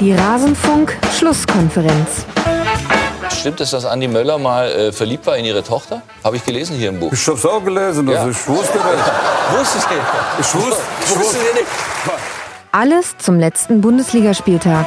Die Rasenfunk-Schlusskonferenz. Stimmt es, dass Andi Möller mal äh, verliebt war in ihre Tochter? Habe ich gelesen hier im Buch. Ich habe es auch gelesen, also Ja. ich wusste das. Wusste ich nicht. Ich wusste, ich Wusste wusste. ich nicht. Alles zum letzten Bundesligaspieltag.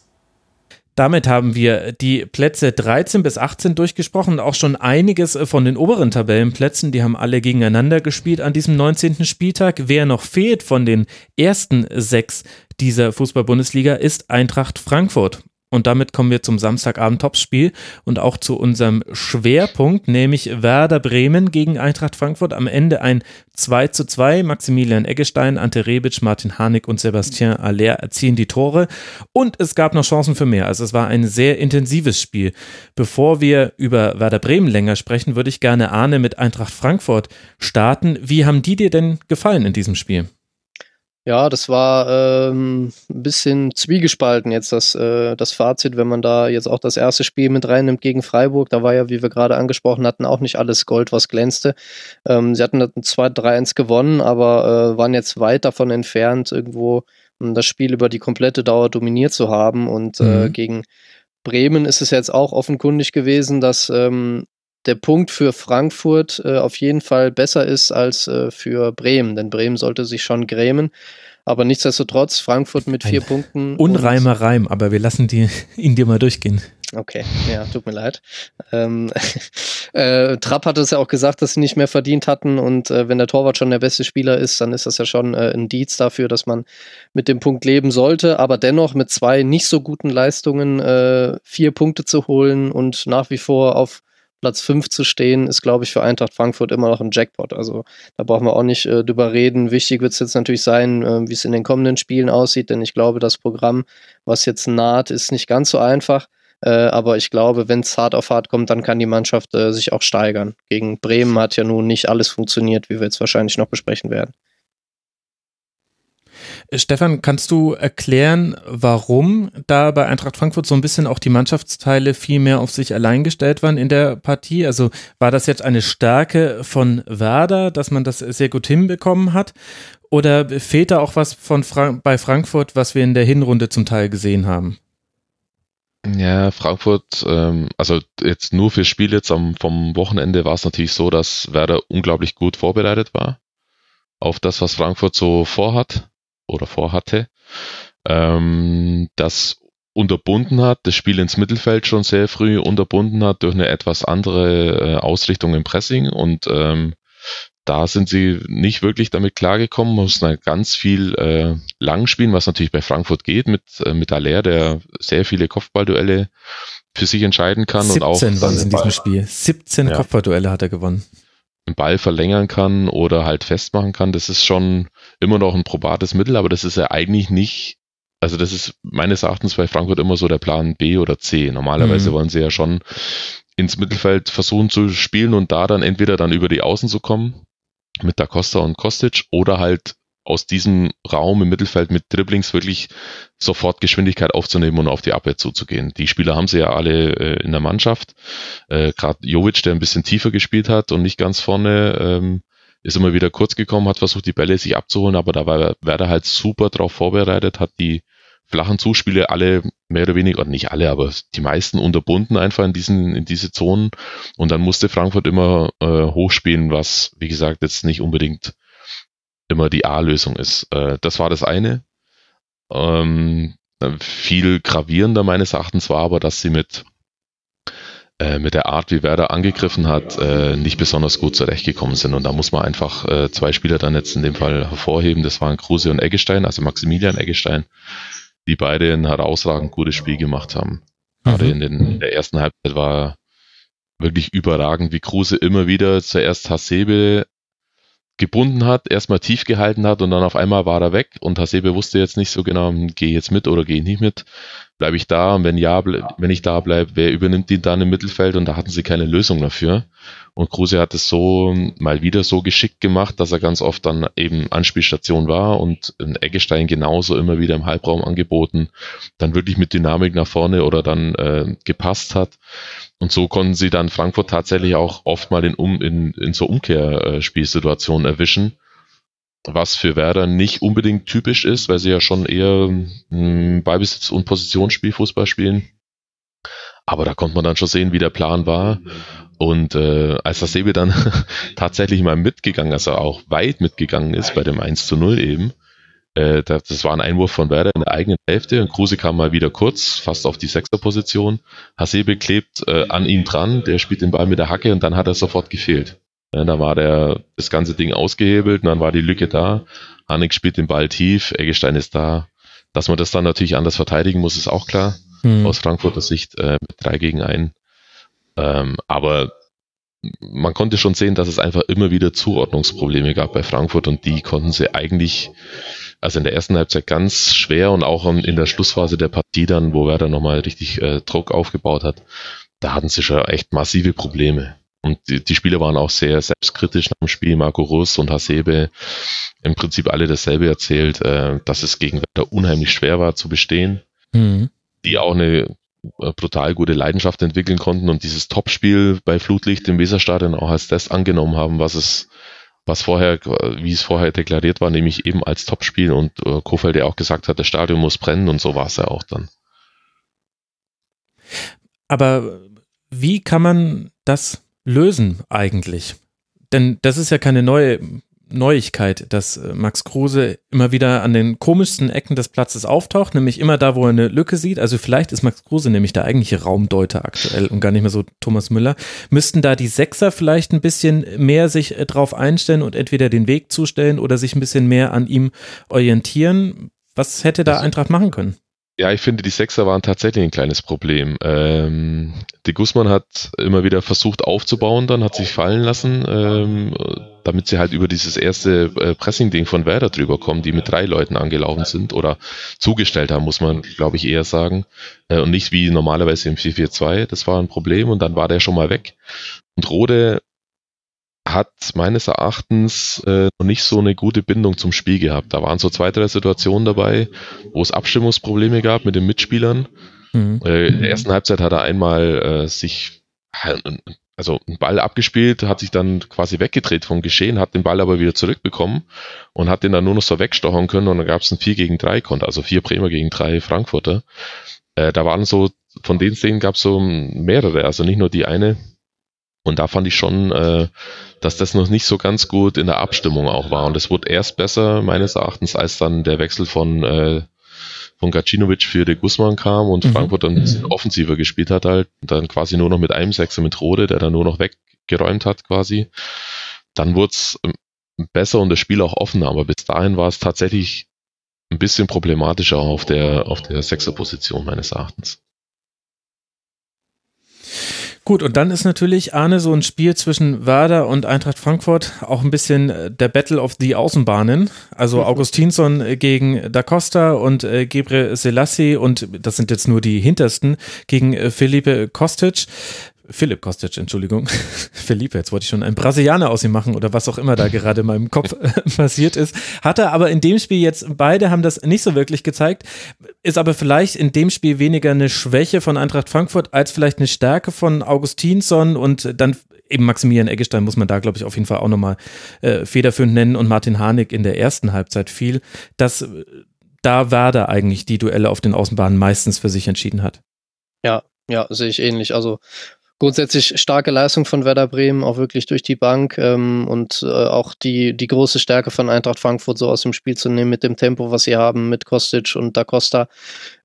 Damit haben wir die Plätze 13 bis 18 durchgesprochen, auch schon einiges von den oberen Tabellenplätzen, die haben alle gegeneinander gespielt an diesem 19. Spieltag. Wer noch fehlt von den ersten sechs dieser Fußball-Bundesliga ist Eintracht Frankfurt. Und damit kommen wir zum Samstagabend-Topspiel und auch zu unserem Schwerpunkt, nämlich Werder Bremen gegen Eintracht Frankfurt. Am Ende ein 2 zu 2. Maximilian Eggestein, Ante Rebic, Martin Harnik und Sebastian Aller erzielen die Tore. Und es gab noch Chancen für mehr. Also es war ein sehr intensives Spiel. Bevor wir über Werder Bremen länger sprechen, würde ich gerne Arne mit Eintracht Frankfurt starten. Wie haben die dir denn gefallen in diesem Spiel? Ja, das war ähm, ein bisschen zwiegespalten jetzt das, äh, das Fazit, wenn man da jetzt auch das erste Spiel mit reinnimmt gegen Freiburg. Da war ja, wie wir gerade angesprochen hatten, auch nicht alles Gold, was glänzte. Ähm, sie hatten das 2-3-1 gewonnen, aber äh, waren jetzt weit davon entfernt, irgendwo um das Spiel über die komplette Dauer dominiert zu haben. Und äh, Mhm. gegen Bremen ist es jetzt auch offenkundig gewesen, dass ähm, der Punkt für Frankfurt äh, auf jeden Fall besser ist als äh, für Bremen, denn Bremen sollte sich schon grämen. Aber nichtsdestotrotz, Frankfurt mit vier Ein Punkten. Unreimer Reim, aber wir lassen die, ihn dir mal durchgehen. Okay, ja, tut mir leid. Ähm, äh, Trapp hatte es ja auch gesagt, dass sie nicht mehr verdient hatten. Und äh, wenn der Torwart schon der beste Spieler ist, dann ist das ja schon äh, ein Indiz dafür, dass man mit dem Punkt leben sollte. Aber dennoch mit zwei nicht so guten Leistungen äh, vier Punkte zu holen und nach wie vor auf Platz 5 zu stehen, ist, glaube ich, für Eintracht Frankfurt immer noch ein Jackpot. Also da brauchen wir auch nicht äh, drüber reden. Wichtig wird es jetzt natürlich sein, äh, wie es in den kommenden Spielen aussieht, denn ich glaube, das Programm, was jetzt naht, ist nicht ganz so einfach. Äh, aber ich glaube, wenn es hart auf hart kommt, dann kann die Mannschaft äh, sich auch steigern. Gegen Bremen hat ja nun nicht alles funktioniert, wie wir jetzt wahrscheinlich noch besprechen werden. Stefan, kannst du erklären, warum da bei Eintracht Frankfurt so ein bisschen auch die Mannschaftsteile viel mehr auf sich allein gestellt waren in der Partie? Also war das jetzt eine Stärke von Werder, dass man das sehr gut hinbekommen hat? Oder fehlt da auch was von Frank bei Frankfurt, was wir in der Hinrunde zum Teil gesehen haben? Ja, Frankfurt, ähm, also jetzt nur fürs Spiel jetzt am, vom Wochenende war es natürlich so, dass Werder unglaublich gut vorbereitet war auf das, was Frankfurt so vorhat oder vorhatte. Ähm, das unterbunden hat, das Spiel ins Mittelfeld schon sehr früh unterbunden hat durch eine etwas andere äh, Ausrichtung im Pressing und ähm, da sind sie nicht wirklich damit klargekommen, mussten ganz viel äh, lang spielen, was natürlich bei Frankfurt geht, mit, äh, mit Aller, der sehr viele Kopfballduelle für sich entscheiden kann 17 und auch waren es in diesem Spiel. 17 Ja. Kopfballduelle hat er gewonnen. Den Ball verlängern kann oder halt festmachen kann. Das ist schon immer noch ein probates Mittel, aber das ist ja eigentlich nicht, also das ist meines Erachtens bei Frankfurt immer so der Plan B oder C. Normalerweise Mhm. wollen sie ja schon ins Mittelfeld versuchen zu spielen und da dann entweder dann über die Außen zu kommen mit Da Costa und Kostic oder halt aus diesem Raum im Mittelfeld mit Dribblings wirklich sofort Geschwindigkeit aufzunehmen und auf die Abwehr zuzugehen. Die Spieler haben sie ja alle äh, in der Mannschaft. Äh, Gerade Jovic, der ein bisschen tiefer gespielt hat und nicht ganz vorne, ähm, ist immer wieder kurz gekommen, hat versucht, die Bälle sich abzuholen, aber da war Werder halt super drauf vorbereitet, hat die flachen Zuspiele alle mehr oder weniger, oder nicht alle, aber die meisten unterbunden einfach in diesen, in diese Zonen. Und dann musste Frankfurt immer äh, hochspielen, was, wie gesagt, jetzt nicht unbedingt immer die A-Lösung ist. Äh, das war das eine. Ähm, viel gravierender meines Erachtens war aber, dass sie mit äh, mit der Art, wie Werder angegriffen hat, äh, nicht besonders gut zurechtgekommen sind. Und da muss man einfach äh, zwei Spieler dann jetzt in dem Fall hervorheben. Das waren Kruse und Eggestein, also Maximilian Eggestein, die beide ein herausragend gutes Spiel gemacht haben. Gerade Mhm. in, den, in der ersten Halbzeit war wirklich überragend, wie Kruse immer wieder zuerst Hasebe gebunden hat, erstmal tief gehalten hat und dann auf einmal war er weg und Hasebe wusste jetzt nicht so genau, hm, gehe ich jetzt mit oder gehe ich nicht mit. Bleibe ich da und wenn ja, wenn ich da bleibe, wer übernimmt ihn dann im Mittelfeld und da hatten sie keine Lösung dafür. Und Kruse hat es so mal wieder so geschickt gemacht, dass er ganz oft dann eben Anspielstation war und in Eggestein genauso immer wieder im Halbraum angeboten, dann wirklich mit Dynamik nach vorne oder dann äh, gepasst hat. Und so konnten sie dann Frankfurt tatsächlich auch oft mal in, um, in, in so Umkehrspielsituationen erwischen, was für Werder nicht unbedingt typisch ist, weil sie ja schon eher mh, Ballbesitz- und Positionsspiel Fußball spielen. Aber da konnte man dann schon sehen, wie der Plan war. Und äh, als der Sebe dann tatsächlich mal mitgegangen, also auch weit mitgegangen ist bei dem 1 zu 0 eben, äh, das, das war ein Einwurf von Werder in der eigenen Hälfte und Kruse kam mal wieder kurz, fast auf die Sechserposition. Hasebe klebt äh, an ihm dran, der spielt den Ball mit der Hacke und dann hat er sofort gefehlt. Ja, da war der, das ganze Ding ausgehebelt und dann war die Lücke da. Hanik spielt den Ball tief, Eggestein ist da. Dass man das dann natürlich anders verteidigen muss, ist auch klar Hm. aus Frankfurter Sicht äh, mit 3 gegen 1. Ähm, aber man konnte schon sehen, dass es einfach immer wieder Zuordnungsprobleme gab bei Frankfurt und die konnten sie eigentlich, also in der ersten Halbzeit ganz schwer und auch in der Schlussphase der Partie dann, wo Werder nochmal richtig äh, Druck aufgebaut hat, da hatten sie schon echt massive Probleme. Und die, die Spieler waren auch sehr selbstkritisch nach dem Spiel. Marco Russ und Hasebe im Prinzip alle dasselbe erzählt, äh, dass es gegen Werder unheimlich schwer war zu bestehen Hm. die auch eine äh, brutal gute Leidenschaft entwickeln konnten und dieses Topspiel bei Flutlicht im Weserstadion auch als das angenommen haben, was es, was vorher, wie es vorher deklariert war, nämlich eben als Topspiel und äh, Kofeld ja auch gesagt hat, das Stadion muss brennen und so war es ja auch dann. Aber wie kann man das lösen eigentlich? Denn das ist ja keine neue Neuigkeit, dass äh, Max Kruse immer wieder an den komischsten Ecken des Platzes auftaucht, nämlich immer da, wo er eine Lücke sieht. Also vielleicht ist Max Kruse nämlich der eigentliche Raumdeuter aktuell und gar nicht mehr so Thomas Müller. Müssten da die Sechser vielleicht ein bisschen mehr sich äh, drauf einstellen und entweder den Weg zustellen oder sich ein bisschen mehr an ihm orientieren? Was hätte da Das- Eintracht machen können? Ja, ich finde, die Sechser waren tatsächlich ein kleines Problem. Ähm, die Guzman hat immer wieder versucht aufzubauen, dann hat sich fallen lassen, ähm, damit sie halt über dieses erste äh, Pressing-Ding von Werder drüber kommen, die mit drei Leuten angelaufen sind oder zugestellt haben, muss man, glaube ich, eher sagen. Äh, und nicht wie normalerweise im 4-4-2. Das war ein Problem und dann war der schon mal weg. Und Rode hat meines Erachtens äh, noch nicht so eine gute Bindung zum Spiel gehabt. Da waren so zwei, drei Situationen dabei, wo es Abstimmungsprobleme gab mit den Mitspielern. Mhm. Äh, in der ersten Halbzeit hat er einmal äh, sich, also einen Ball abgespielt, hat sich dann quasi weggedreht vom Geschehen, hat den Ball aber wieder zurückbekommen und hat den dann nur noch so wegstochern können und dann gab es ein 4 gegen 3 Konter, also vier Bremer gegen drei Frankfurter. Äh, da waren so, von den Szenen gab es so mehrere, also nicht nur die eine. Und da fand ich schon, äh, dass das noch nicht so ganz gut in der Abstimmung auch war. Und es wurde erst besser, meines Erachtens, als dann der Wechsel von, äh, von Gacinovic für de Guzman kam und Mhm. Frankfurt dann ein bisschen offensiver gespielt hat halt. Und dann quasi nur noch mit einem Sechser mit Rode, der dann nur noch weggeräumt hat quasi. Dann wurde es besser und das Spiel auch offener. Aber bis dahin war es tatsächlich ein bisschen problematischer auf der, auf der Sechserposition meines Erachtens. Gut, und dann ist natürlich Arne so ein Spiel zwischen Werder und Eintracht Frankfurt auch ein bisschen äh, der Battle of the Außenbahnen. Also Augustinsson äh, gegen Da Costa und äh, Gebre Selassie und das sind jetzt nur die hintersten gegen äh, Felipe Kostic. Philipp Kostic, Entschuldigung. Felipe, jetzt wollte ich schon einen Brasilianer aus ihm machen oder was auch immer da gerade in meinem Kopf passiert ist. Hat er aber in dem Spiel jetzt, beide haben das nicht so wirklich gezeigt, ist aber vielleicht in dem Spiel weniger eine Schwäche von Eintracht Frankfurt als vielleicht eine Stärke von Augustinsson und dann eben Maximilian Eggestein muss man da, glaube ich, auf jeden Fall auch nochmal äh, federführend nennen und Martin Harnik in der ersten Halbzeit viel, dass äh, da Werder eigentlich die Duelle auf den Außenbahnen meistens für sich entschieden hat. Ja, ja, sehe ich ähnlich. Also grundsätzlich starke Leistung von Werder Bremen, auch wirklich durch die Bank ähm, und äh, auch die, die große Stärke von Eintracht Frankfurt so aus dem Spiel zu nehmen mit dem Tempo, was sie haben mit Kostic und Da Costa.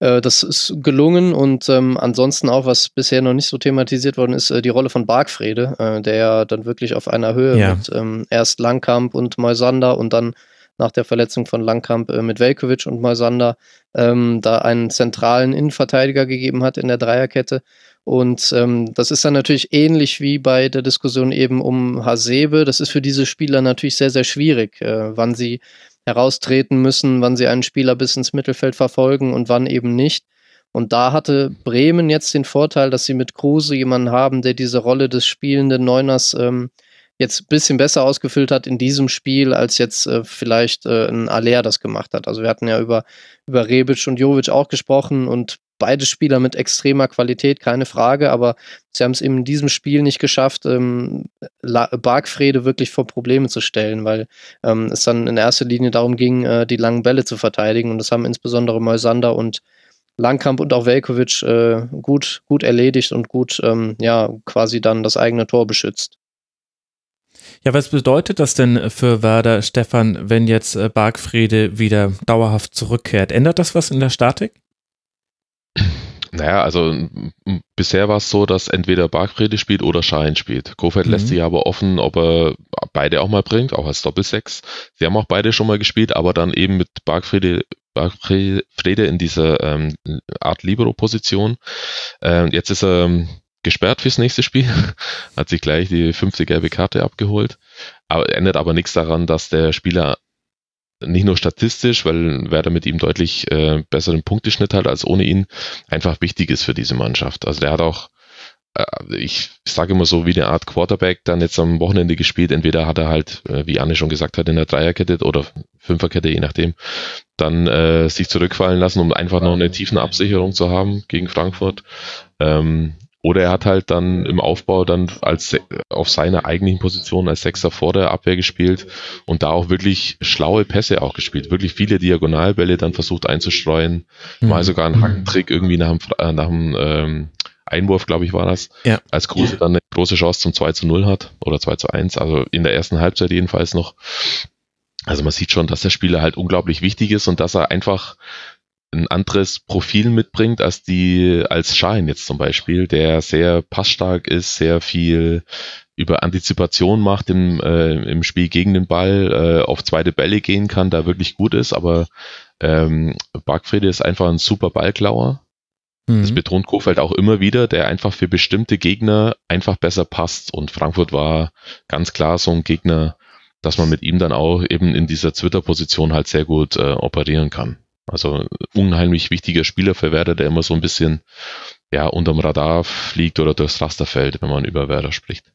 Äh, das ist gelungen und ähm, ansonsten auch, was bisher noch nicht so thematisiert worden ist, äh, die Rolle von Bargfrede, äh, der ja dann wirklich auf einer Höhe Ja. mit ähm, erst Langkamp und Moisander und dann nach der Verletzung von Langkamp äh, mit Velkovic und Moisander ähm, da einen zentralen Innenverteidiger gegeben hat in der Dreierkette. Und ähm, das ist dann natürlich ähnlich wie bei der Diskussion eben um Hasebe. Das ist für diese Spieler natürlich sehr, sehr schwierig, äh, wann sie heraustreten müssen, wann sie einen Spieler bis ins Mittelfeld verfolgen und wann eben nicht. Und da hatte Bremen jetzt den Vorteil, dass sie mit Kruse jemanden haben, der diese Rolle des spielenden Neuners ähm, jetzt ein bisschen besser ausgefüllt hat in diesem Spiel, als jetzt äh, vielleicht äh, ein Aller das gemacht hat. Also wir hatten ja über, über Rebic und Jovic auch gesprochen und beide Spieler mit extremer Qualität, keine Frage, aber sie haben es eben in diesem Spiel nicht geschafft, ähm, Bargfrede wirklich vor Probleme zu stellen, weil ähm, es dann in erster Linie darum ging, äh, die langen Bälle zu verteidigen und das haben insbesondere Moisander und Langkamp und auch Velkovic äh, gut, gut erledigt und gut, ähm, ja, quasi dann das eigene Tor beschützt. Ja, was bedeutet das denn für Werder, Stefan, wenn jetzt äh, Bargfrede wieder dauerhaft zurückkehrt? Ändert das was in der Statik? Naja, also bisher war es so, dass entweder Bargfrede spielt oder Schein spielt. Kofeld mhm. lässt sich aber offen, ob er beide auch mal bringt, auch als Doppelsechs. Sie haben auch beide schon mal gespielt, aber dann eben mit Bargfrede, Bargfrede in dieser ähm, Art Libero-Position. Äh, jetzt ist er ähm, gesperrt fürs nächste Spiel, hat sich gleich die fünfte gelbe Karte abgeholt. Aber ändert aber nichts daran, dass der Spieler nicht nur statistisch, weil Werder mit ihm deutlich äh, besseren Punkteschnitt hat als ohne ihn, einfach wichtig ist für diese Mannschaft. Also der hat auch, äh, ich sage immer so, wie eine Art Quarterback dann jetzt am Wochenende gespielt. Entweder hat er halt, äh, wie Anne schon gesagt hat, in der Dreierkette oder Fünferkette, je nachdem, dann äh, sich zurückfallen lassen, um einfach noch eine tiefen Absicherung zu haben gegen Frankfurt. Ähm, oder er hat halt dann im Aufbau dann als auf seiner eigentlichen Position als Sechser vor der Abwehr gespielt und da auch wirklich schlaue Pässe auch gespielt. Wirklich viele Diagonalbälle dann versucht einzustreuen. Mhm. Mal sogar einen Hackentrick irgendwie nach dem, äh, nach dem ähm, Einwurf, glaube ich, war das. Ja. Als Kruse dann eine große Chance zum 2 zu 0 hat oder 2 zu 1, also in der ersten Halbzeit jedenfalls noch. Also man sieht schon, dass der Spieler halt unglaublich wichtig ist und dass er einfach ein anderes Profil mitbringt als die, als Schein jetzt zum Beispiel, der sehr passstark ist, sehr viel über Antizipation macht im, äh, im Spiel gegen den Ball, äh, auf zweite Bälle gehen kann, da wirklich gut ist, aber ähm, Bargfrede ist einfach ein super Ballklauer. Mhm. Das betont Kofeld auch immer wieder, der einfach für bestimmte Gegner einfach besser passt. Und Frankfurt war ganz klar so ein Gegner, dass man mit ihm dann auch eben in dieser Twitter-Position halt sehr gut äh, operieren kann. Also unheimlich wichtiger Spieler für Werder, der immer so ein bisschen ja, unterm Radar fliegt oder durchs Raster fällt, wenn man über Werder spricht.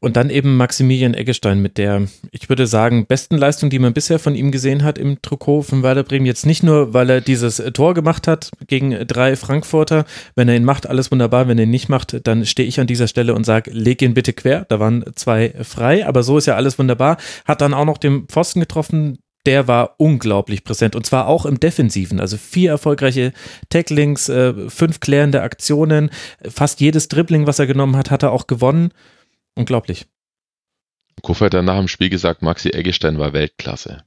Und dann eben Maximilian Eggestein mit der, ich würde sagen, besten Leistung, die man bisher von ihm gesehen hat im Trikot von Werder Bremen. Jetzt nicht nur, weil er dieses Tor gemacht hat gegen drei Frankfurter. Wenn er ihn macht, alles wunderbar. Wenn er ihn nicht macht, dann stehe ich an dieser Stelle und sage, leg ihn bitte quer. Da waren zwei frei, aber so ist ja alles wunderbar. Hat dann auch noch den Pfosten getroffen, der war unglaublich präsent und zwar auch im Defensiven. Also vier erfolgreiche Tacklings, äh, fünf klärende Aktionen, fast jedes Dribbling, was er genommen hat, hat er auch gewonnen. Unglaublich. Koffer hat dann nach dem Spiel gesagt, Maxi Eggestein war Weltklasse.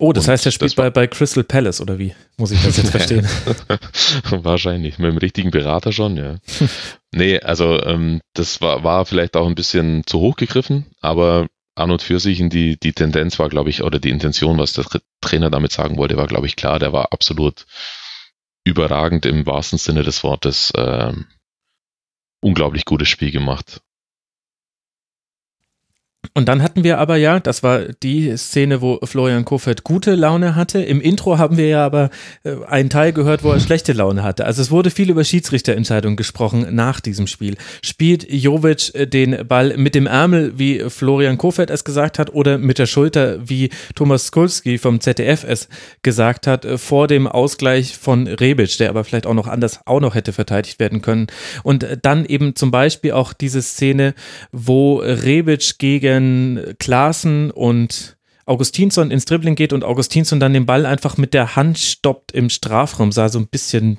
Oh, das und heißt, er spielt bei, bei Crystal Palace oder wie? Muss ich das jetzt verstehen? Wahrscheinlich, mit dem richtigen Berater schon, ja. nee, also ähm, das war, war vielleicht auch ein bisschen zu hoch gegriffen, aber an und für sich die, die Tendenz war, glaube ich, oder die Intention, was der Trainer damit sagen wollte, war, glaube ich, klar. Der war absolut überragend im wahrsten Sinne des Wortes. Ähm, unglaublich gutes Spiel gemacht. Und dann hatten wir aber ja, das war die Szene, wo Florian Kofeld gute Laune hatte. Im Intro haben wir ja aber äh, einen Teil gehört, wo er schlechte Laune hatte. Also es wurde viel über Schiedsrichterentscheidungen gesprochen nach diesem Spiel. Spielt Jovic äh, den Ball mit dem Ärmel, wie Florian Kofeld es gesagt hat, oder mit der Schulter, wie Thomas Skulski vom ZDF es gesagt hat, äh, vor dem Ausgleich von Rebic, der aber vielleicht auch noch anders auch noch hätte verteidigt werden können. Und dann eben zum Beispiel auch diese Szene, wo Rebic gegen gegen Klaassen und Augustinsson ins Dribbling geht und Augustinsson dann den Ball einfach mit der Hand stoppt im Strafraum, sah so ein bisschen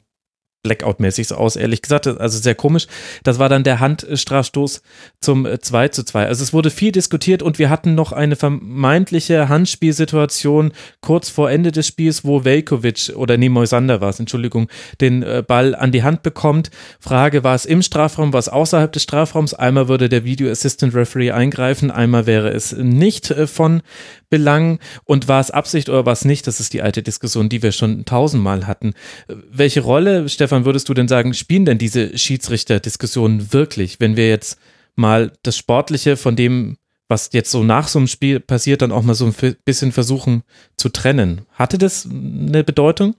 Blackout-mäßig so aus, ehrlich gesagt. Also sehr komisch. Das war dann der Handstrafstoß zum 2 äh, zu 2. Also es wurde viel diskutiert und wir hatten noch eine vermeintliche Handspielsituation kurz vor Ende des Spiels, wo Velkovic oder nee, Moisander war es, Entschuldigung, den äh, Ball an die Hand bekommt. Frage, war es im Strafraum, war es außerhalb des Strafraums? Einmal würde der Video Assistant Referee eingreifen, einmal wäre es nicht äh, von Belang und war es Absicht oder war es nicht? Das ist die alte Diskussion, die wir schon tausendmal hatten. Welche Rolle, Stefan, würdest du denn sagen, spielen denn diese Schiedsrichter-Diskussionen wirklich, wenn wir jetzt mal das Sportliche von dem, was jetzt so nach so einem Spiel passiert, dann auch mal so ein bisschen versuchen zu trennen? Hatte das eine Bedeutung?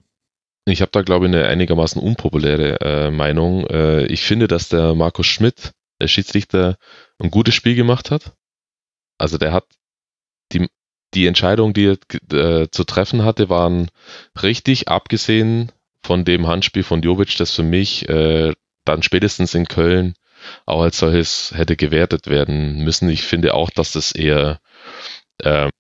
Ich habe da, glaube ich, eine einigermaßen unpopuläre äh, Meinung. Äh, ich finde, dass der Markus Schmidt, der Schiedsrichter, ein gutes Spiel gemacht hat. Also der hat die Entscheidungen, die er äh, zu treffen hatte, waren richtig, abgesehen von dem Handspiel von Jovic, das für mich äh, dann spätestens in Köln auch als solches hätte gewertet werden müssen. Ich finde auch, dass das eher ähm,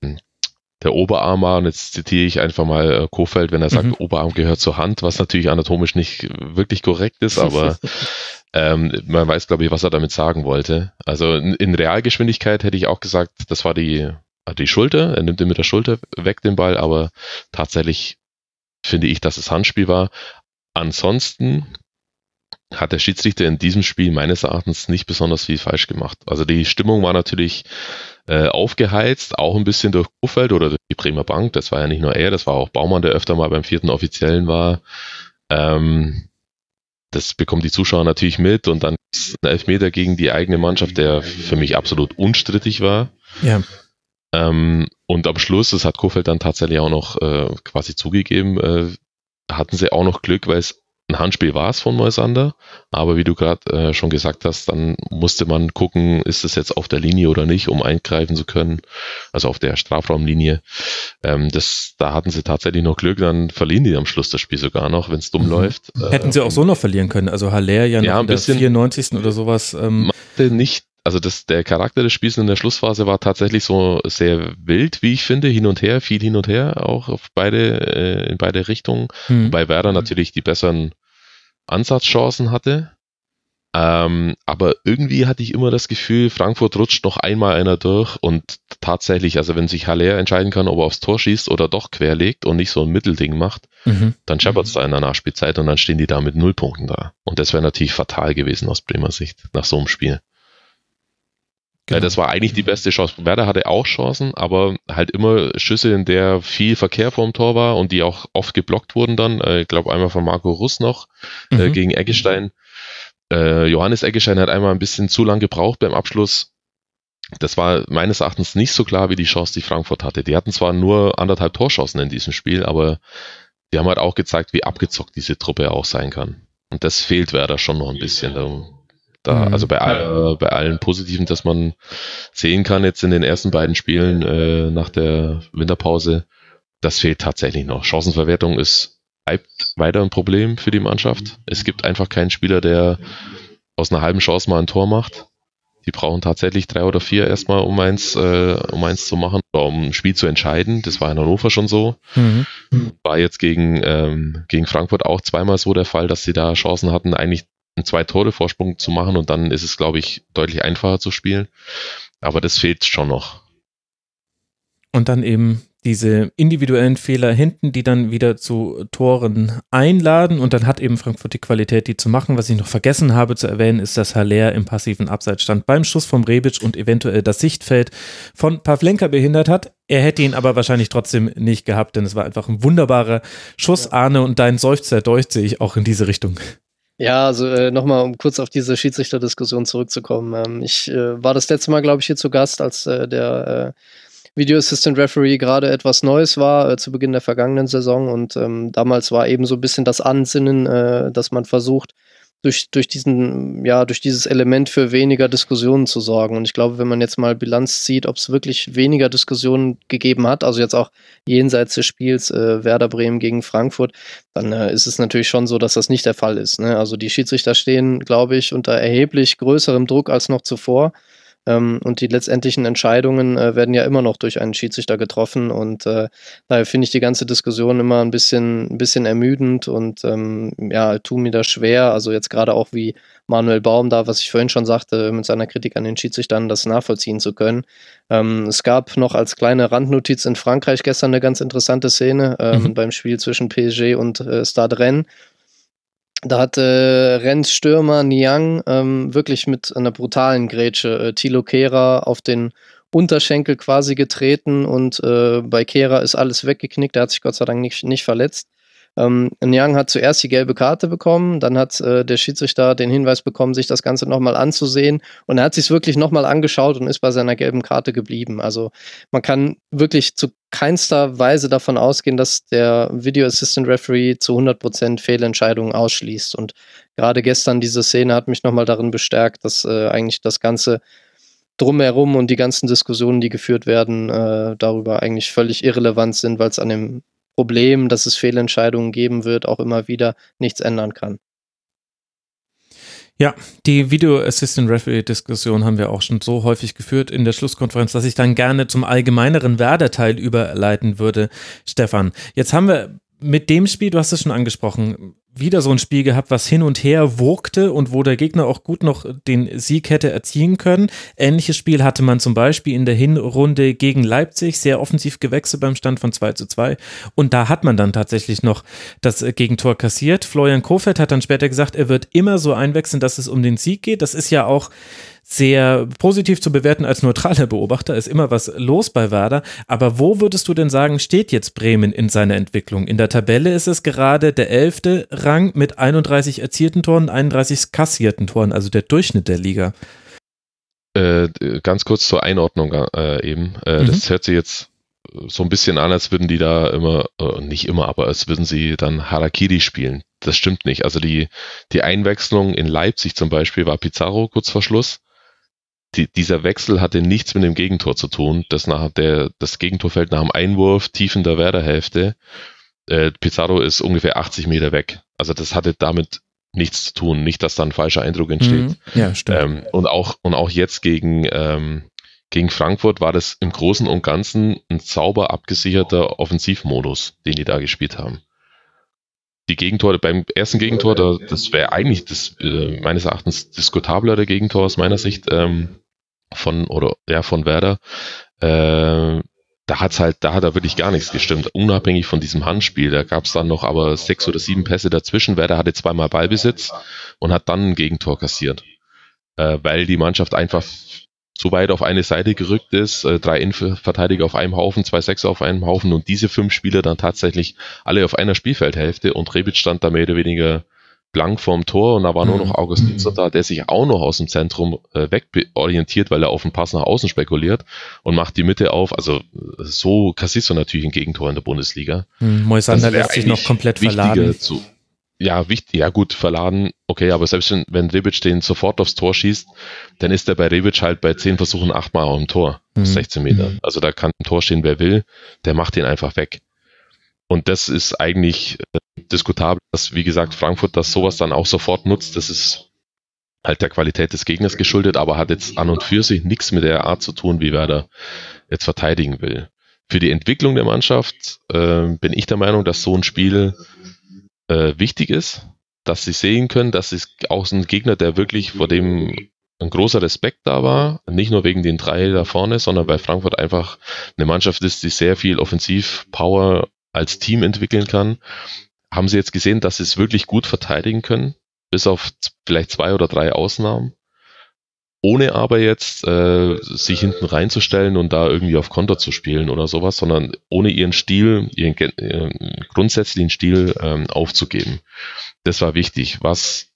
der Oberarm war, und jetzt zitiere ich einfach mal äh, Kofeld, wenn er sagt, mhm. Oberarm gehört zur Hand, was natürlich anatomisch nicht wirklich korrekt ist, aber ähm, man weiß, glaube ich, was er damit sagen wollte. Also in, in Realgeschwindigkeit hätte ich auch gesagt, das war die die Schulter, er nimmt ihn mit der Schulter weg den Ball, aber tatsächlich finde ich, dass es Handspiel war. Ansonsten hat der Schiedsrichter in diesem Spiel meines Erachtens nicht besonders viel falsch gemacht. Also die Stimmung war natürlich äh, aufgeheizt, auch ein bisschen durch Kofeld oder durch die Bremer Bank. Das war ja nicht nur er, das war auch Baumann, der öfter mal beim vierten Offiziellen war. Ähm, das bekommen die Zuschauer natürlich mit und dann ein Elfmeter gegen die eigene Mannschaft, der für mich absolut unstrittig war. Ja. Ähm, und am Schluss, das hat Kofeld dann tatsächlich auch noch äh, quasi zugegeben, äh, hatten sie auch noch Glück, weil es ein Handspiel war es von Moisander, aber wie du gerade äh, schon gesagt hast, dann musste man gucken, ist es jetzt auf der Linie oder nicht, um eingreifen zu können, also auf der Strafraumlinie. Ähm, das, da hatten sie tatsächlich noch Glück, dann verlieren die am Schluss das Spiel sogar noch, wenn es dumm mhm. läuft. Hätten sie auch so noch verlieren können, also Haller ja noch ja, ein in der 94. oder sowas. Ähm. Nicht also das, der Charakter des Spiels in der Schlussphase war tatsächlich so sehr wild, wie ich finde, hin und her, viel hin und her, auch auf beide, äh, in beide Richtungen, mhm. wobei Werder natürlich die besseren Ansatzchancen hatte. Ähm, aber irgendwie hatte ich immer das Gefühl, Frankfurt rutscht noch einmal einer durch und tatsächlich, also wenn sich Haller entscheiden kann, ob er aufs Tor schießt oder doch querlegt und nicht so ein Mittelding macht, mhm. dann scheppert es da in der Nachspielzeit und dann stehen die da mit null Punkten da. Und das wäre natürlich fatal gewesen aus Bremer Sicht nach so einem Spiel. Genau. Das war eigentlich die beste Chance. Werder hatte auch Chancen, aber halt immer Schüsse, in der viel Verkehr vorm Tor war und die auch oft geblockt wurden dann. Äh, ich glaube einmal von Marco Russ noch äh, mhm. gegen Eggestein. Äh, Johannes Eggestein hat einmal ein bisschen zu lang gebraucht beim Abschluss. Das war meines Erachtens nicht so klar wie die Chance, die Frankfurt hatte. Die hatten zwar nur anderthalb Torschancen in diesem Spiel, aber die haben halt auch gezeigt, wie abgezockt diese Truppe auch sein kann. Und das fehlt Werder schon noch ein bisschen. Da, mhm. Also bei, all, bei allen Positiven, dass man sehen kann jetzt in den ersten beiden Spielen äh, nach der Winterpause, das fehlt tatsächlich noch. Chancenverwertung ist bleibt weiter ein Problem für die Mannschaft. Es gibt einfach keinen Spieler, der aus einer halben Chance mal ein Tor macht. Die brauchen tatsächlich drei oder vier erstmal, um eins, äh, um eins zu machen, oder um ein Spiel zu entscheiden. Das war in Hannover schon so. Mhm. War jetzt gegen, ähm, gegen Frankfurt auch zweimal so der Fall, dass sie da Chancen hatten, eigentlich einen Zwei-Tore-Vorsprung zu machen und dann ist es, glaube ich, deutlich einfacher zu spielen. Aber das fehlt schon noch. Und dann eben diese individuellen Fehler hinten, die dann wieder zu Toren einladen und dann hat eben Frankfurt die Qualität, die zu machen. Was ich noch vergessen habe zu erwähnen, ist, dass Haller im passiven Abseits stand beim Schuss vom Rebic und eventuell das Sichtfeld von Pavlenka behindert hat. Er hätte ihn aber wahrscheinlich trotzdem nicht gehabt, denn es war einfach ein wunderbarer Schuss, Arne, und dein Seufzer deucht sich auch in diese Richtung. Ja, also äh, nochmal, um kurz auf diese Schiedsrichterdiskussion zurückzukommen. Ähm, ich äh, war das letzte Mal, glaube ich, hier zu Gast, als äh, der äh, Video Assistant Referee gerade etwas Neues war, äh, zu Beginn der vergangenen Saison. Und ähm, damals war eben so ein bisschen das Ansinnen, äh, dass man versucht, durch, durch diesen, ja, durch dieses Element für weniger Diskussionen zu sorgen. Und ich glaube, wenn man jetzt mal Bilanz zieht, ob es wirklich weniger Diskussionen gegeben hat, also jetzt auch jenseits des Spiels äh, Werder Bremen gegen Frankfurt, dann äh, ist es natürlich schon so, dass das nicht der Fall ist. Ne? Also die Schiedsrichter stehen, glaube ich, unter erheblich größerem Druck als noch zuvor. Ähm, und die letztendlichen Entscheidungen äh, werden ja immer noch durch einen Schiedsrichter getroffen. Und äh, daher finde ich die ganze Diskussion immer ein bisschen, ein bisschen ermüdend und ähm, ja, tut mir das schwer. Also jetzt gerade auch wie Manuel Baum da, was ich vorhin schon sagte, mit seiner Kritik an den Schiedsrichtern, das nachvollziehen zu können. Ähm, es gab noch als kleine Randnotiz in Frankreich gestern eine ganz interessante Szene ähm, mhm. beim Spiel zwischen PSG und äh, Stade Rennes. Da hat äh, Rennes Stürmer Niang ähm, wirklich mit einer brutalen Grätsche äh, Thilo Kehrer auf den Unterschenkel quasi getreten und äh, bei Kehrer ist alles weggeknickt. Er hat sich Gott sei Dank nicht, nicht verletzt. Ähm, Nyang hat zuerst die gelbe Karte bekommen, dann hat äh, der Schiedsrichter den Hinweis bekommen, sich das Ganze nochmal anzusehen und er hat sich wirklich nochmal angeschaut und ist bei seiner gelben Karte geblieben. Also man kann wirklich zu keinster Weise davon ausgehen, dass der Video Assistant Referee zu 100% Fehlentscheidungen ausschließt und gerade gestern diese Szene hat mich nochmal darin bestärkt, dass äh, eigentlich das Ganze drumherum und die ganzen Diskussionen, die geführt werden, äh, darüber eigentlich völlig irrelevant sind, weil es an dem Problem, dass es Fehlentscheidungen geben wird, auch immer wieder nichts ändern kann. Ja, die Video Assistant Referee Diskussion haben wir auch schon so häufig geführt in der Schlusskonferenz, dass ich dann gerne zum allgemeineren Werder-Teil überleiten würde. Stefan, jetzt haben wir mit dem Spiel, du hast es schon angesprochen, wieder so ein Spiel gehabt, was hin und her wogte und wo der Gegner auch gut noch den Sieg hätte erzielen können. Ähnliches Spiel hatte man zum Beispiel in der Hinrunde gegen Leipzig, sehr offensiv gewechselt beim Stand von 2 zu 2. Und da hat man dann tatsächlich noch das Gegentor kassiert. Florian Kofeld hat dann später gesagt, er wird immer so einwechseln, dass es um den Sieg geht. Das ist ja auch sehr positiv zu bewerten als neutraler Beobachter, ist immer was los bei Werder. Aber wo würdest du denn sagen, steht jetzt Bremen in seiner Entwicklung? In der Tabelle ist es gerade der elfte Rang mit 31 erzielten Toren, 31 kassierten Toren, also der Durchschnitt der Liga. Äh, ganz kurz zur Einordnung äh, eben. Äh, mhm. Das hört sich jetzt so ein bisschen an, als würden die da immer, äh, nicht immer, aber als würden sie dann Harakiri spielen. Das stimmt nicht. Also die, die Einwechslung in Leipzig zum Beispiel war Pizarro kurz vor Schluss die, dieser Wechsel hatte nichts mit dem Gegentor zu tun. Das, nach der, das Gegentor fällt nach dem Einwurf tief in der Werderhälfte. Äh, Pizarro ist ungefähr 80 Meter weg. Also das hatte damit nichts zu tun. Nicht, dass da ein falscher Eindruck entsteht. Mhm. Ja, stimmt. Ähm, und, auch, und auch jetzt gegen, ähm, gegen Frankfurt war das im Großen und Ganzen ein sauber abgesicherter Offensivmodus, den die da gespielt haben die Gegentore beim ersten Gegentor, da, das wäre eigentlich das äh, meines Erachtens diskutablere Gegentor aus meiner Sicht ähm, von oder ja von Werder. Äh, da hat's halt, da hat er wirklich gar nichts gestimmt, unabhängig von diesem Handspiel. Da gab's dann noch aber sechs oder sieben Pässe dazwischen. Werder hatte zweimal Ballbesitz und hat dann ein Gegentor kassiert, äh, weil die Mannschaft einfach so weit auf eine Seite gerückt ist, äh, drei Innenverteidiger auf einem Haufen, zwei Sechser auf einem Haufen und diese fünf Spieler dann tatsächlich alle auf einer Spielfeldhälfte und Rebic stand da mehr oder weniger blank vorm Tor und da war nur noch mhm. Augustinson da, der sich auch noch aus dem Zentrum äh, wegorientiert, weil er auf den Pass nach außen spekuliert und macht die Mitte auf. Also so kassierst du natürlich ein Gegentor in der Bundesliga. Hm, Moisander lässt sich noch komplett verladen. Zu, ja, wichtig, ja gut, verladen, okay, aber selbst wenn, wenn Rebic den sofort aufs Tor schießt, dann ist er bei Rebic halt bei zehn Versuchen achtmal dem Tor, mhm. 16 Meter. Also da kann ein Tor stehen, wer will, der macht den einfach weg. Und das ist eigentlich äh, diskutabel, dass, wie gesagt, Frankfurt das sowas dann auch sofort nutzt. Das ist halt der Qualität des Gegners geschuldet, aber hat jetzt an und für sich nichts mit der Art zu tun, wie Werder jetzt verteidigen will. Für die Entwicklung der Mannschaft äh, bin ich der Meinung, dass so ein Spiel äh, wichtig ist, dass sie sehen können, dass es auch ein Gegner, der wirklich vor dem ein großer Respekt da war, nicht nur wegen den drei da vorne, sondern weil Frankfurt einfach eine Mannschaft ist, die sehr viel Offensiv-Power als Team entwickeln kann. Haben sie jetzt gesehen, dass sie es wirklich gut verteidigen können, bis auf vielleicht zwei oder drei Ausnahmen ohne aber jetzt äh, sich hinten reinzustellen und da irgendwie auf Konter zu spielen oder sowas, sondern ohne ihren Stil, ihren äh, grundsätzlichen Stil ähm, aufzugeben. Das war wichtig. Was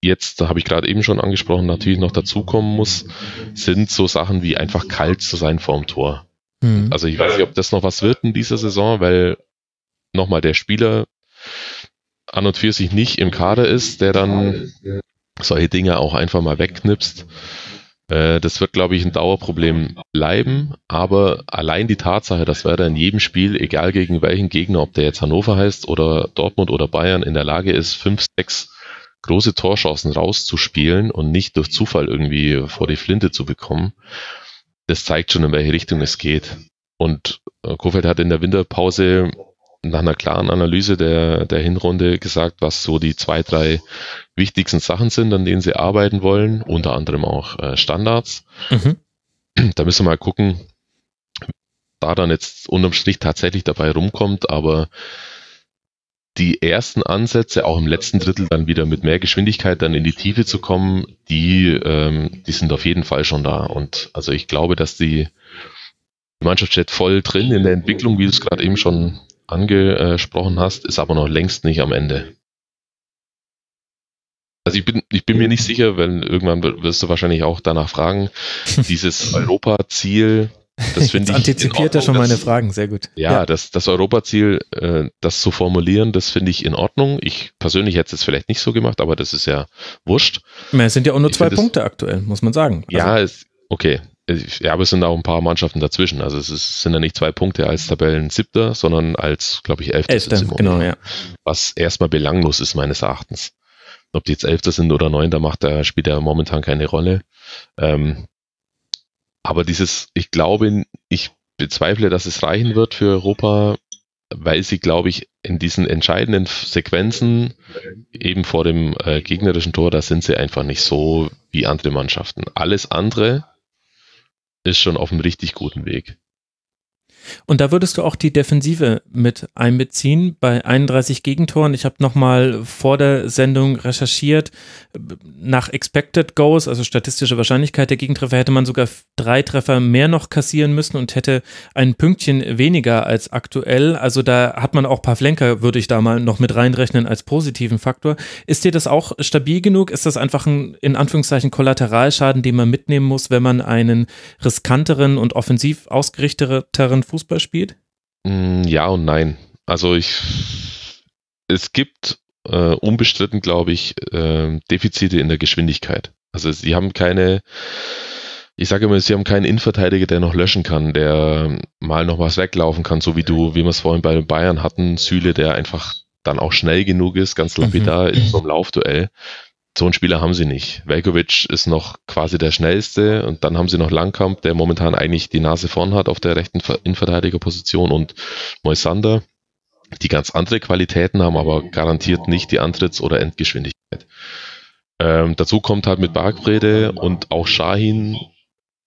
jetzt, da habe ich gerade eben schon angesprochen, natürlich noch dazukommen muss, sind so Sachen wie einfach kalt zu sein vorm Tor. Mhm. Also ich weiß nicht, ob das noch was wird in dieser Saison, weil nochmal der Spieler an und für sich nicht im Kader ist, der dann solche Dinge auch einfach mal wegknipst. Äh, das wird, glaube ich, ein Dauerproblem bleiben, aber allein die Tatsache, dass Werder in jedem Spiel, egal gegen welchen Gegner, ob der jetzt Hannover heißt oder Dortmund oder Bayern, in der Lage ist, fünf, sechs große Torchancen rauszuspielen und nicht durch Zufall irgendwie vor die Flinte zu bekommen, das zeigt schon, in welche Richtung es geht. Und äh, Kofeld hat in der Winterpause nach einer klaren Analyse der, der Hinrunde gesagt, was so die zwei, drei wichtigsten Sachen sind, an denen sie arbeiten wollen, unter anderem auch äh, Standards. Mhm. Da müssen wir mal gucken, da dann jetzt unterm Strich tatsächlich dabei rumkommt, aber die ersten Ansätze, auch im letzten Drittel dann wieder mit mehr Geschwindigkeit dann in die Tiefe zu kommen, die, ähm, die sind auf jeden Fall schon da. Und also ich glaube, dass die, die Mannschaft steht voll drin in der Entwicklung, wie du es gerade eben schon angesprochen hast, ist aber noch längst nicht am Ende. Also ich bin, ich bin mir nicht sicher, weil irgendwann wirst du wahrscheinlich auch danach fragen, dieses Europa-Ziel, das finde ich. Antizipiert er schon meine Fragen, sehr gut. Ja, ja. das, das Europaziel, äh, das zu formulieren, das finde ich in Ordnung. Ich persönlich hätte es vielleicht nicht so gemacht, aber das ist ja wurscht. Es sind ja auch nur ich zwei Punkte aktuell, muss man sagen. Also, ja, es, okay. Ja, aber es sind auch ein paar Mannschaften dazwischen. Also es ist, sind ja nicht zwei Punkte als Tabellen siebter, sondern als, glaube ich, elfter. Elfter, genau, ja. Was erstmal belanglos ist, meines Erachtens. Ob die jetzt elfter sind oder neunter, macht da, spielt ja momentan keine Rolle. Ähm, aber dieses, ich glaube, ich bezweifle, dass es reichen wird für Europa, weil sie, glaube ich, in diesen entscheidenden Sequenzen eben vor dem äh, gegnerischen Tor, da sind sie einfach nicht so wie andere Mannschaften. Alles andere ist schon auf einem richtig guten Weg. Und da würdest du auch die Defensive mit einbeziehen bei 31 Gegentoren. Ich habe nochmal vor der Sendung recherchiert. Nach Expected Goals, also statistische Wahrscheinlichkeit der Gegentreffer, hätte man sogar drei Treffer mehr noch kassieren müssen und hätte ein Pünktchen weniger als aktuell. Also da hat man auch Pavlenka, würde ich da mal noch mit reinrechnen als positiven Faktor. Ist dir das auch stabil genug? Ist das einfach ein, in Anführungszeichen, Kollateralschaden, den man mitnehmen muss, wenn man einen riskanteren und offensiv ausgerichteten Fußball Fußball spielt? Mm, ja und nein. Also ich, es gibt äh, unbestritten, glaube ich, äh, Defizite in der Geschwindigkeit. Also sie haben keine, ich sage immer, sie haben keinen Innenverteidiger, der noch löschen kann, der mal noch was weglaufen kann, so wie du, wie wir es vorhin bei den Bayern hatten, Süle, der einfach dann auch schnell genug ist, ganz lapidar mhm. in so einem Laufduell so einen Spieler haben sie nicht. Velkovic ist noch quasi der schnellste und dann haben sie noch Langkamp, der momentan eigentlich die Nase vorn hat auf der rechten Innenverteidigerposition und Moisander, die ganz andere Qualitäten haben, aber garantiert nicht die Antritts- oder Endgeschwindigkeit. Ähm, dazu kommt halt mit Bargbrede und auch Shahin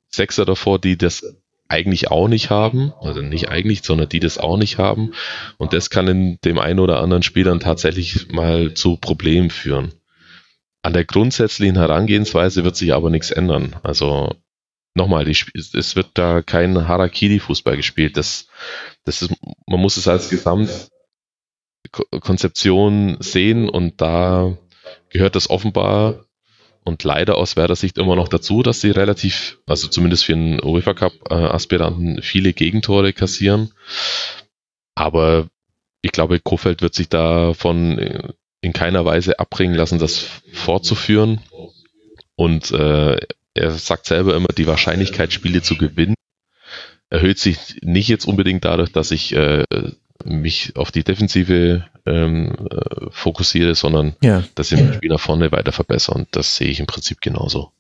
Sechser davor, die das eigentlich auch nicht haben, also nicht eigentlich, sondern die das auch nicht haben. Und das kann in dem einen oder anderen Spiel dann tatsächlich mal zu Problemen führen. An der grundsätzlichen Herangehensweise wird sich aber nichts ändern. Also nochmal, die, es wird da kein Harakiri-Fußball gespielt. Das, das ist, man muss es als Gesamtkonzeption sehen und da gehört das offenbar und leider aus Werder Sicht immer noch dazu, dass sie relativ, also zumindest für einen UEFA Cup äh, Aspiranten viele Gegentore kassieren. Aber ich glaube, Kofeld wird sich davon in keiner Weise abbringen lassen, das fortzuführen. Und äh, er sagt selber immer, die Wahrscheinlichkeit, Spiele zu gewinnen, erhöht sich nicht jetzt unbedingt dadurch, dass ich äh, mich auf die Defensive ähm, äh, fokussiere, sondern ja. dass ich mein Spiel nach vorne weiter verbessere. Und das sehe ich im Prinzip genauso.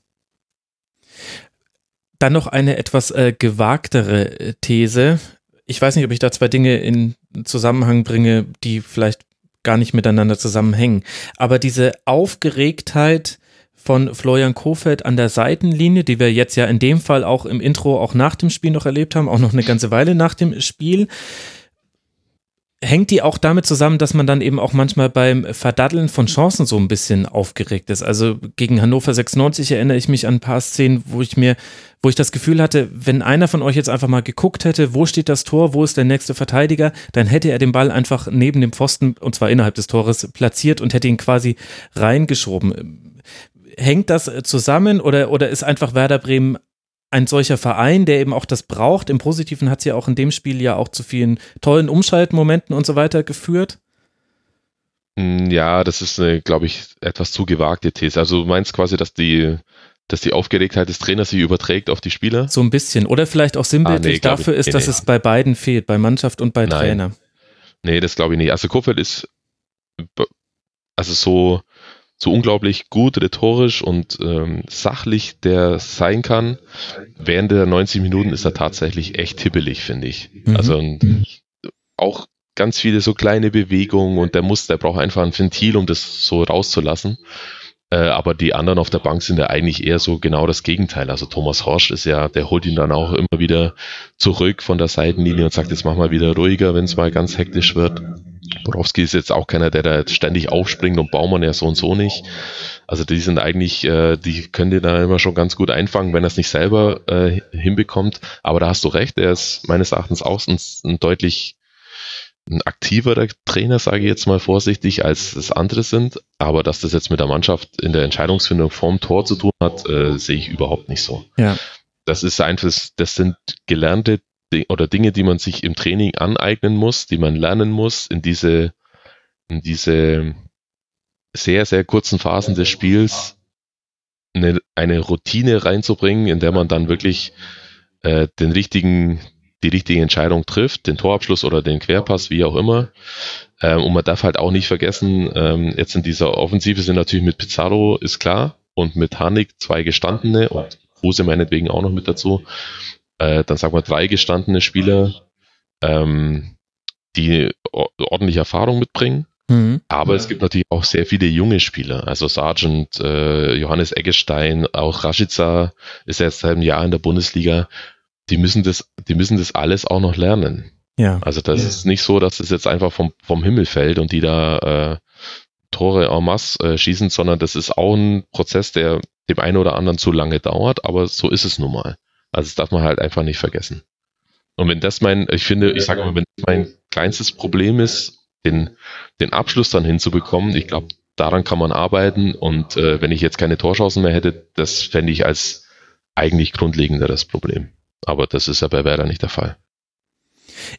Dann noch eine etwas äh, gewagtere These. Ich weiß nicht, ob ich da zwei Dinge in Zusammenhang bringe, die vielleicht gar nicht miteinander zusammenhängen. Aber diese Aufgeregtheit von Florian Kofeld an der Seitenlinie, die wir jetzt ja in dem Fall auch im Intro, auch nach dem Spiel noch erlebt haben, auch noch eine ganze Weile nach dem Spiel, hängt die auch damit zusammen, dass man dann eben auch manchmal beim Verdaddeln von Chancen so ein bisschen aufgeregt ist. Also gegen Hannover 96 erinnere ich mich an ein paar Szenen, wo ich mir, wo ich das Gefühl hatte, wenn einer von euch jetzt einfach mal geguckt hätte, wo steht das Tor, wo ist der nächste Verteidiger, dann hätte er den Ball einfach neben dem Pfosten, und zwar innerhalb des Tores, platziert und hätte ihn quasi reingeschoben. Hängt das zusammen oder, oder ist einfach Werder Bremen ein solcher Verein, der eben auch das braucht. Im Positiven hat es ja auch in dem Spiel ja auch zu vielen tollen Umschaltmomenten und so weiter geführt. Mm, ja, das ist eine, glaube ich, etwas zu gewagte These. Also du meinst quasi, dass die, dass die Aufgeregtheit des Trainers sich überträgt auf die Spieler? So ein bisschen. Oder vielleicht auch sinnbildlich ah, nee, dafür ich, ist, nee, dass nee. es bei beiden fehlt, bei Mannschaft und bei Nein. Trainer. Nee, das glaube ich nicht. Also Kofeld ist also so so unglaublich gut rhetorisch und ähm, sachlich der sein kann, während der 90 Minuten ist er tatsächlich echt hibbelig, finde ich. Mhm. Also und auch ganz viele so kleine Bewegungen und der muss, der braucht einfach ein Ventil, um das so rauszulassen. Äh, aber die anderen auf der Bank sind ja eigentlich eher so genau das Gegenteil. Also Thomas Horsch ist ja, der holt ihn dann auch immer wieder zurück von der Seitenlinie und sagt, jetzt mach mal wieder ruhiger, wenn es mal ganz hektisch wird. Borowski ist jetzt auch keiner, der da jetzt ständig aufspringt und Baumann ja so und so nicht. Also die sind eigentlich, äh, die können den da immer schon ganz gut einfangen, wenn er es nicht selber äh, hinbekommt. Aber da hast du recht, er ist meines Erachtens auch ein, ein deutlich ein aktiverer Trainer, sage ich jetzt mal vorsichtig, als das andere sind. Aber dass das jetzt mit der Mannschaft in der Entscheidungsfindung vorm Tor zu tun hat, äh, sehe ich überhaupt nicht so. Ja. Das ist einfach, das sind gelernte oder Dinge, die man sich im Training aneignen muss, die man lernen muss, in diese, in diese sehr, sehr kurzen Phasen des Spiels eine, eine Routine reinzubringen, in der man dann wirklich äh, den richtigen, die richtige Entscheidung trifft, den Torabschluss oder den Querpass, wie auch immer. Ähm, und man darf halt auch nicht vergessen, ähm, jetzt in dieser Offensive sind natürlich mit Pizarro, ist klar, und mit Hanik zwei gestandene und Kruse meinetwegen auch noch mit dazu. Äh, dann sagen wir drei gestandene Spieler, ähm, die ordentliche Erfahrung mitbringen. Mhm. Aber es gibt natürlich auch sehr viele junge Spieler. Also Sargent, äh, Johannes Eggestein, auch Rashica ist jetzt seit einem Jahr in der Bundesliga die müssen das, die müssen das alles auch noch lernen. Ja. Also das ja. ist nicht so, dass es das jetzt einfach vom, vom Himmel fällt und die da äh, Tore en masse äh, schießen, sondern das ist auch ein Prozess, der dem einen oder anderen zu lange dauert, aber so ist es nun mal. Also das darf man halt einfach nicht vergessen. Und wenn das mein, ich finde, ich sage mal, wenn das mein kleinstes Problem ist, den, den Abschluss dann hinzubekommen, ich glaube, daran kann man arbeiten und äh, wenn ich jetzt keine Torchancen mehr hätte, das fände ich als eigentlich grundlegenderes Problem. Aber das ist ja bei Werder nicht der Fall.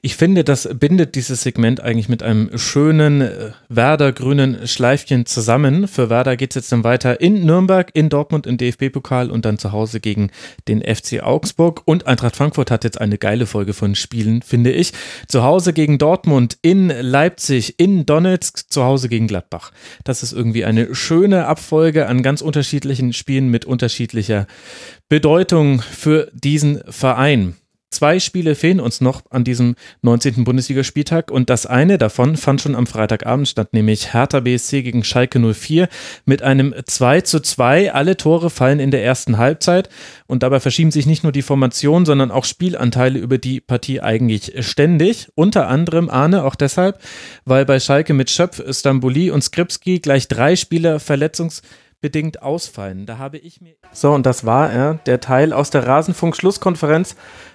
Ich finde, das bindet dieses Segment eigentlich mit einem schönen äh, Werder-grünen Schleifchen zusammen. Für Werder geht es jetzt dann weiter in Nürnberg, in Dortmund im DFB-Pokal und dann zu Hause gegen den FC Augsburg. Und Eintracht Frankfurt hat jetzt eine geile Folge von Spielen, finde ich. Zu Hause gegen Dortmund, in Leipzig, in Donetsk, zu Hause gegen Gladbach. Das ist irgendwie eine schöne Abfolge an ganz unterschiedlichen Spielen mit unterschiedlicher Bedeutung für diesen Verein. Zwei Spiele fehlen uns noch an diesem 19. Bundesligaspieltag und das eine davon fand schon am Freitagabend statt, nämlich Hertha BSC gegen Schalke 04 mit einem 2 zu 2. Alle Tore fallen in der ersten Halbzeit und dabei verschieben sich nicht nur die Formation, sondern auch Spielanteile über die Partie eigentlich ständig. Unter anderem Arne auch deshalb, weil bei Schalke mit Schöpf, Stamboli und Skripski gleich drei Spieler verletzungs bedingt ausfallen. Da habe ich mir. So, und das war er, der Teil aus der Rasenfunk-Schlusskonferenz